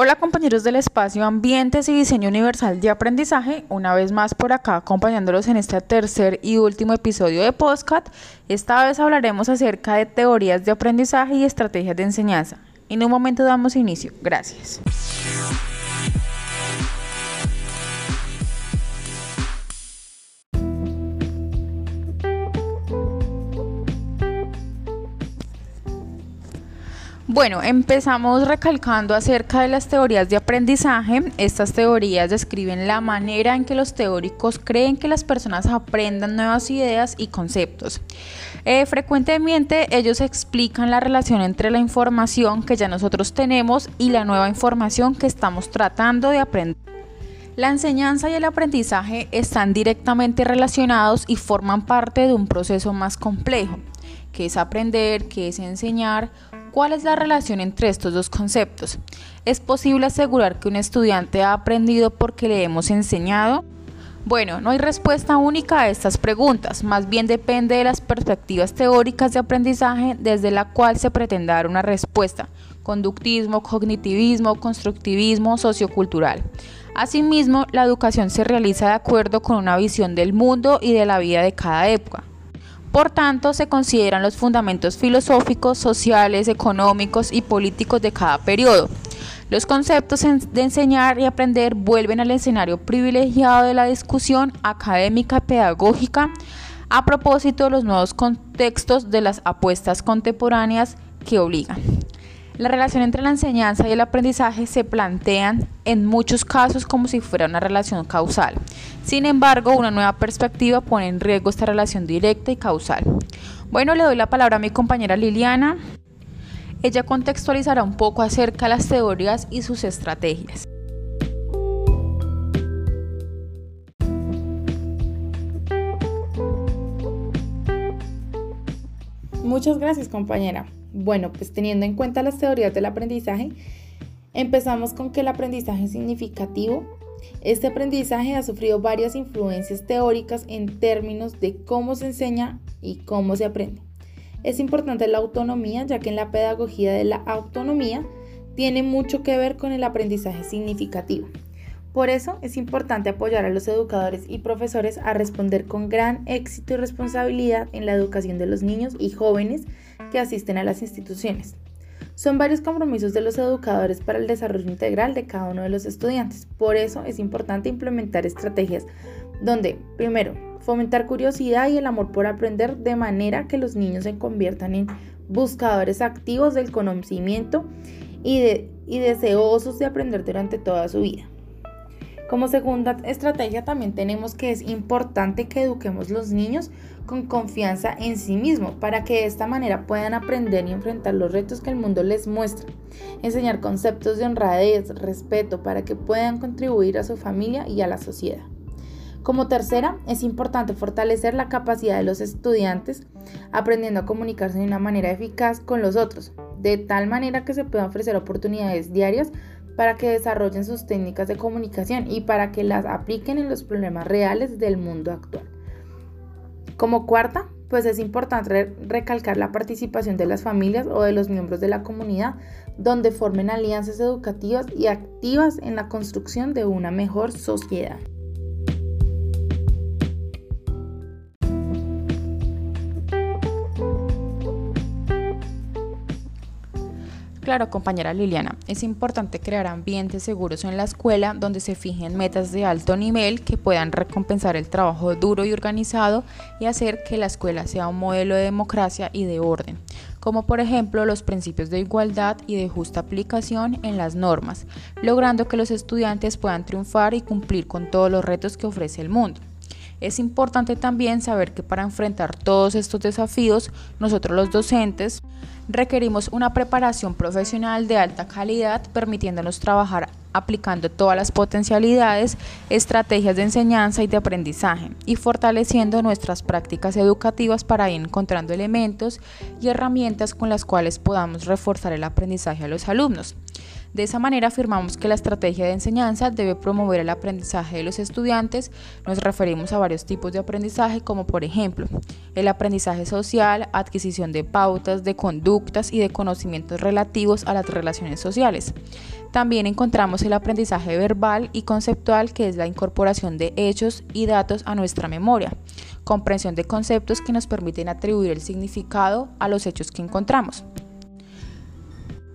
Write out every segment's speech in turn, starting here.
Hola compañeros del espacio Ambientes y Diseño Universal de Aprendizaje, una vez más por acá acompañándolos en este tercer y último episodio de Postcat. Esta vez hablaremos acerca de teorías de aprendizaje y estrategias de enseñanza. En un momento damos inicio. Gracias. Bueno, empezamos recalcando acerca de las teorías de aprendizaje. Estas teorías describen la manera en que los teóricos creen que las personas aprendan nuevas ideas y conceptos. Eh, frecuentemente ellos explican la relación entre la información que ya nosotros tenemos y la nueva información que estamos tratando de aprender. La enseñanza y el aprendizaje están directamente relacionados y forman parte de un proceso más complejo, que es aprender, que es enseñar ¿Cuál es la relación entre estos dos conceptos? ¿Es posible asegurar que un estudiante ha aprendido porque le hemos enseñado? Bueno, no hay respuesta única a estas preguntas, más bien depende de las perspectivas teóricas de aprendizaje desde la cual se pretende dar una respuesta, conductismo, cognitivismo, constructivismo, sociocultural. Asimismo, la educación se realiza de acuerdo con una visión del mundo y de la vida de cada época. Por tanto, se consideran los fundamentos filosóficos, sociales, económicos y políticos de cada periodo. Los conceptos de enseñar y aprender vuelven al escenario privilegiado de la discusión académica pedagógica a propósito de los nuevos contextos de las apuestas contemporáneas que obligan. La relación entre la enseñanza y el aprendizaje se plantean en muchos casos como si fuera una relación causal. Sin embargo, una nueva perspectiva pone en riesgo esta relación directa y causal. Bueno, le doy la palabra a mi compañera Liliana. Ella contextualizará un poco acerca de las teorías y sus estrategias. Muchas gracias compañera. Bueno, pues teniendo en cuenta las teorías del aprendizaje, empezamos con que el aprendizaje es significativo. Este aprendizaje ha sufrido varias influencias teóricas en términos de cómo se enseña y cómo se aprende. Es importante la autonomía, ya que en la pedagogía de la autonomía tiene mucho que ver con el aprendizaje significativo. Por eso es importante apoyar a los educadores y profesores a responder con gran éxito y responsabilidad en la educación de los niños y jóvenes que asisten a las instituciones. Son varios compromisos de los educadores para el desarrollo integral de cada uno de los estudiantes. Por eso es importante implementar estrategias donde, primero, fomentar curiosidad y el amor por aprender de manera que los niños se conviertan en buscadores activos del conocimiento y, deseosos de aprender durante toda su vida. Como segunda estrategia también tenemos que es importante que eduquemos los niños con confianza en sí mismos para que de esta manera puedan aprender y enfrentar los retos que el mundo les muestra. Enseñar conceptos de honradez, respeto para que puedan contribuir a su familia y a la sociedad. Como tercera, es importante fortalecer la capacidad de los estudiantes aprendiendo a comunicarse de una manera eficaz con los otros, de tal manera que se puedan ofrecer oportunidades diarias para que desarrollen sus técnicas de comunicación y para que las apliquen en los problemas reales del mundo actual. Como cuarta, pues es importante recalcar la participación de las familias o de los miembros de la comunidad, donde formen alianzas educativas y activas en la construcción de una mejor sociedad. Claro, compañera Liliana, es importante crear ambientes seguros en la escuela donde se fijen metas de alto nivel que puedan recompensar el trabajo duro y organizado y hacer que la escuela sea un modelo de democracia y de orden, como por ejemplo los principios de igualdad y de justa aplicación en las normas, logrando que los estudiantes puedan triunfar y cumplir con todos los retos que ofrece el mundo. Es importante también saber que para enfrentar todos estos desafíos, nosotros los docentes requerimos una preparación profesional de alta calidad, permitiéndonos trabajar aplicando todas las potencialidades, estrategias de enseñanza y de aprendizaje y fortaleciendo nuestras prácticas educativas para ir encontrando elementos y herramientas con las cuales podamos reforzar el aprendizaje a los alumnos. De esa manera afirmamos que la estrategia de enseñanza debe promover el aprendizaje de los estudiantes. Nos referimos a varios tipos de aprendizaje como por ejemplo el aprendizaje social, adquisición de pautas, de conductas y de conocimientos relativos a las relaciones sociales. También encontramos el aprendizaje verbal y conceptual que es la incorporación de hechos y datos a nuestra memoria, comprensión de conceptos que nos permiten atribuir el significado a los hechos que encontramos.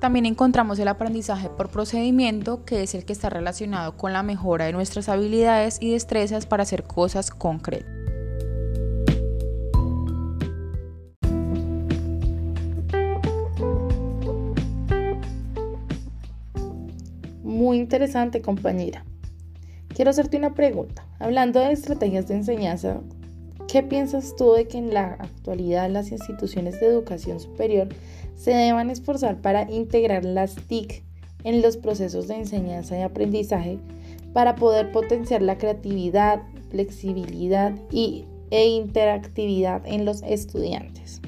También encontramos el aprendizaje por procedimiento, que es el que está relacionado con la mejora de nuestras habilidades y destrezas para hacer cosas concretas. Muy interesante, compañera. Quiero hacerte una pregunta. Hablando de estrategias de enseñanza, ¿qué piensas tú de que en la actualidad las instituciones de educación superior se deban esforzar para integrar las TIC en los procesos de enseñanza y aprendizaje para poder potenciar la creatividad, flexibilidad y, e interactividad en los estudiantes.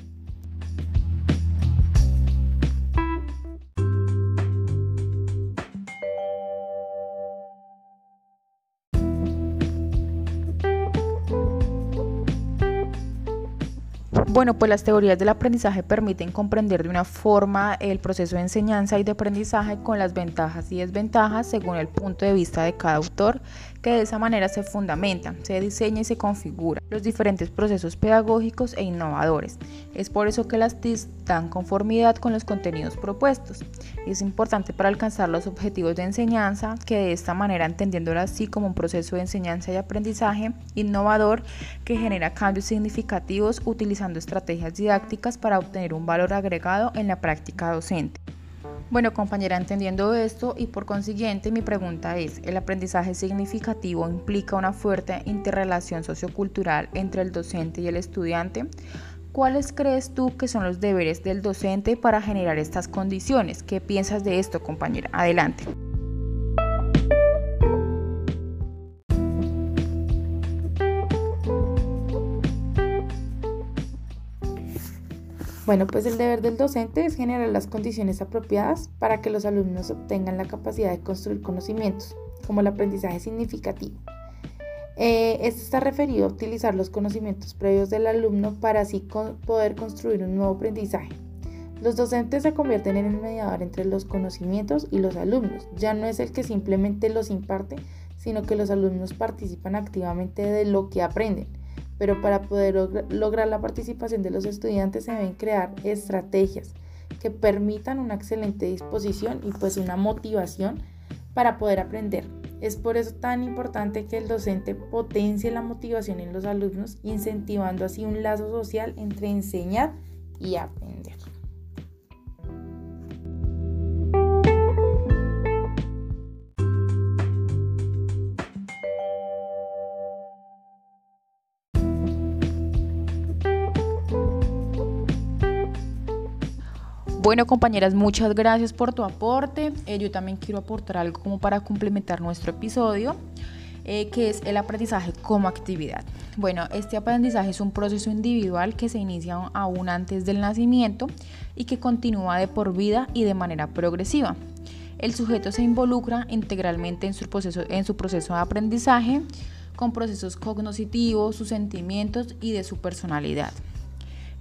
Bueno, pues las teorías del aprendizaje permiten comprender de una forma el proceso de enseñanza y de aprendizaje con las ventajas y desventajas según el punto de vista de cada autor que de esa manera se fundamenta, se diseña y se configura los diferentes procesos pedagógicos e innovadores. Es por eso que las TIC dan conformidad con los contenidos propuestos. Es importante para alcanzar los objetivos de enseñanza que de esta manera, entendiéndolo así como un proceso de enseñanza y aprendizaje innovador que genera cambios significativos utilizando estrategias didácticas para obtener un valor agregado en la práctica docente. Bueno, compañera, entendiendo esto y por consiguiente mi pregunta es, ¿el aprendizaje significativo implica una fuerte interrelación sociocultural entre el docente y el estudiante? ¿Cuáles crees tú que son los deberes del docente para generar estas condiciones? ¿Qué piensas de esto, compañera? Adelante. Bueno, pues el deber del docente es generar las condiciones apropiadas para que los alumnos obtengan la capacidad de construir conocimientos, como el aprendizaje significativo. Eh, esto está referido a utilizar los conocimientos previos del alumno para así poder construir un nuevo aprendizaje. Los docentes se convierten en el mediador entre los conocimientos y los alumnos. Ya no es el que simplemente los imparte, sino que los alumnos participan activamente de lo que aprenden pero para poder lograr la participación de los estudiantes se deben crear estrategias que permitan una excelente disposición y pues una motivación para poder aprender. Es por eso tan importante que el docente potencie la motivación en los alumnos, incentivando así un lazo social entre enseñar y aprender. Bueno, compañeras, muchas gracias por tu aporte. Eh, yo también quiero aportar algo como para complementar nuestro episodio, eh, que es el aprendizaje como actividad. Bueno, este aprendizaje es un proceso individual que se inicia aún antes del nacimiento y que continúa de por vida y de manera progresiva. El sujeto se involucra integralmente en su proceso, en su proceso de aprendizaje con procesos cognitivos, sus sentimientos y de su personalidad.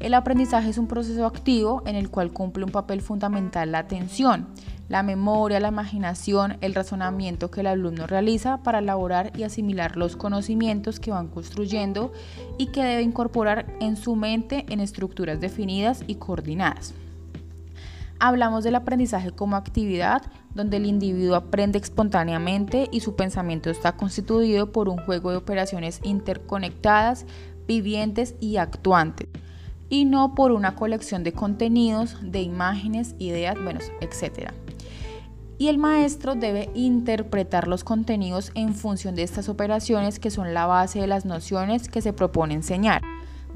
El aprendizaje es un proceso activo en el cual cumple un papel fundamental la atención, la memoria, la imaginación, el razonamiento que el alumno realiza para elaborar y asimilar los conocimientos que van construyendo y que debe incorporar en su mente en estructuras definidas y coordinadas. Hablamos del aprendizaje como actividad, donde el individuo aprende espontáneamente y su pensamiento está constituido por un juego de operaciones interconectadas, vivientes y actuantes y no por una colección de contenidos, de imágenes, ideas, bueno, etc. Y el maestro debe interpretar los contenidos en función de estas operaciones que son la base de las nociones que se propone enseñar.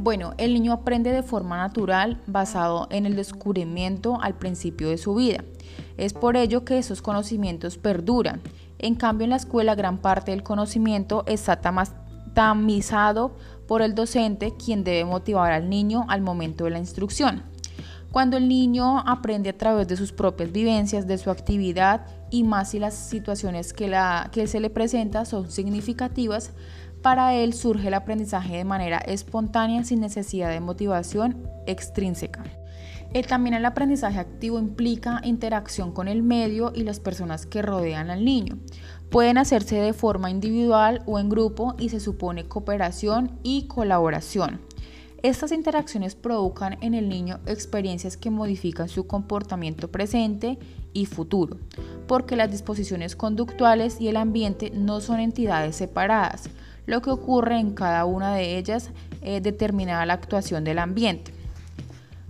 Bueno, el niño aprende de forma natural basado en el descubrimiento al principio de su vida. Es por ello que esos conocimientos perduran. En cambio, en la escuela gran parte del conocimiento está tamizado por el docente, quien debe motivar al niño al momento de la instrucción. Cuando el niño aprende a través de sus propias vivencias, de su actividad y más si las situaciones que, la, que se le presenta son significativas, para él surge el aprendizaje de manera espontánea sin necesidad de motivación extrínseca. Eh, también el aprendizaje activo implica interacción con el medio y las personas que rodean al niño. Pueden hacerse de forma individual o en grupo y se supone cooperación y colaboración. Estas interacciones provocan en el niño experiencias que modifican su comportamiento presente y futuro, porque las disposiciones conductuales y el ambiente no son entidades separadas. Lo que ocurre en cada una de ellas eh, determina la actuación del ambiente.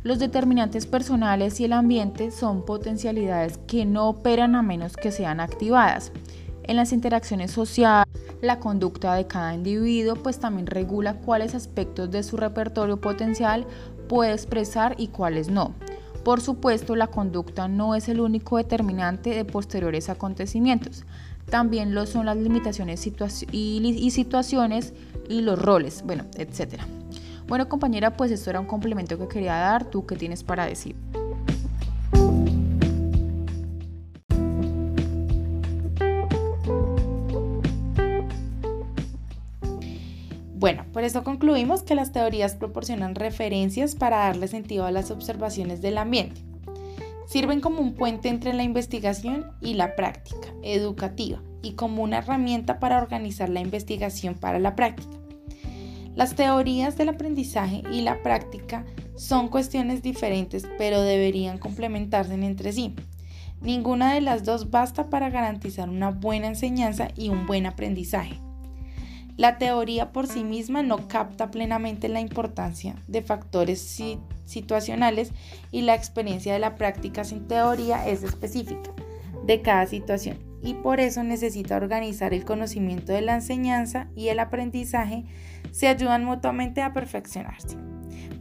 Los determinantes personales y el ambiente son potencialidades que no operan a menos que sean activadas. En las interacciones sociales, la conducta de cada individuo pues también regula cuáles aspectos de su repertorio potencial puede expresar y cuáles no. Por supuesto, la conducta no es el único determinante de posteriores acontecimientos. También lo son las limitaciones y situaciones y los roles, bueno, etcétera. Bueno compañera, pues esto era un complemento que quería dar. ¿Tú qué tienes para decir? Por eso concluimos que las teorías proporcionan referencias para darle sentido a las observaciones del ambiente. Sirven como un puente entre la investigación y la práctica educativa y como una herramienta para organizar la investigación para la práctica. Las teorías del aprendizaje y la práctica son cuestiones diferentes, pero deberían complementarse entre sí. Ninguna de las dos basta para garantizar una buena enseñanza y un buen aprendizaje. La teoría por sí misma no capta plenamente la importancia de factores situacionales y la experiencia de la práctica sin teoría es específica de cada situación y por eso necesita organizar el conocimiento de la enseñanza y el aprendizaje se ayudan mutuamente a perfeccionarse.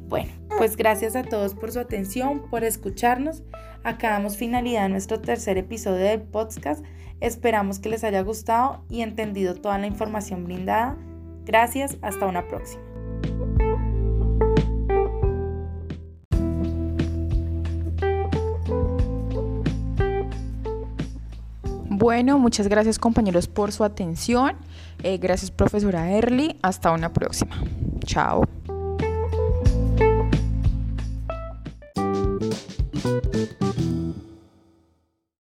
Bueno, pues gracias a todos por su atención, por escucharnos. Acá damos finalidad a nuestro tercer episodio del podcast. Esperamos que les haya gustado y entendido toda la información brindada. Gracias, hasta una próxima. Bueno, muchas gracias compañeros por su atención. Eh, gracias profesora Early. Hasta una próxima. Chao.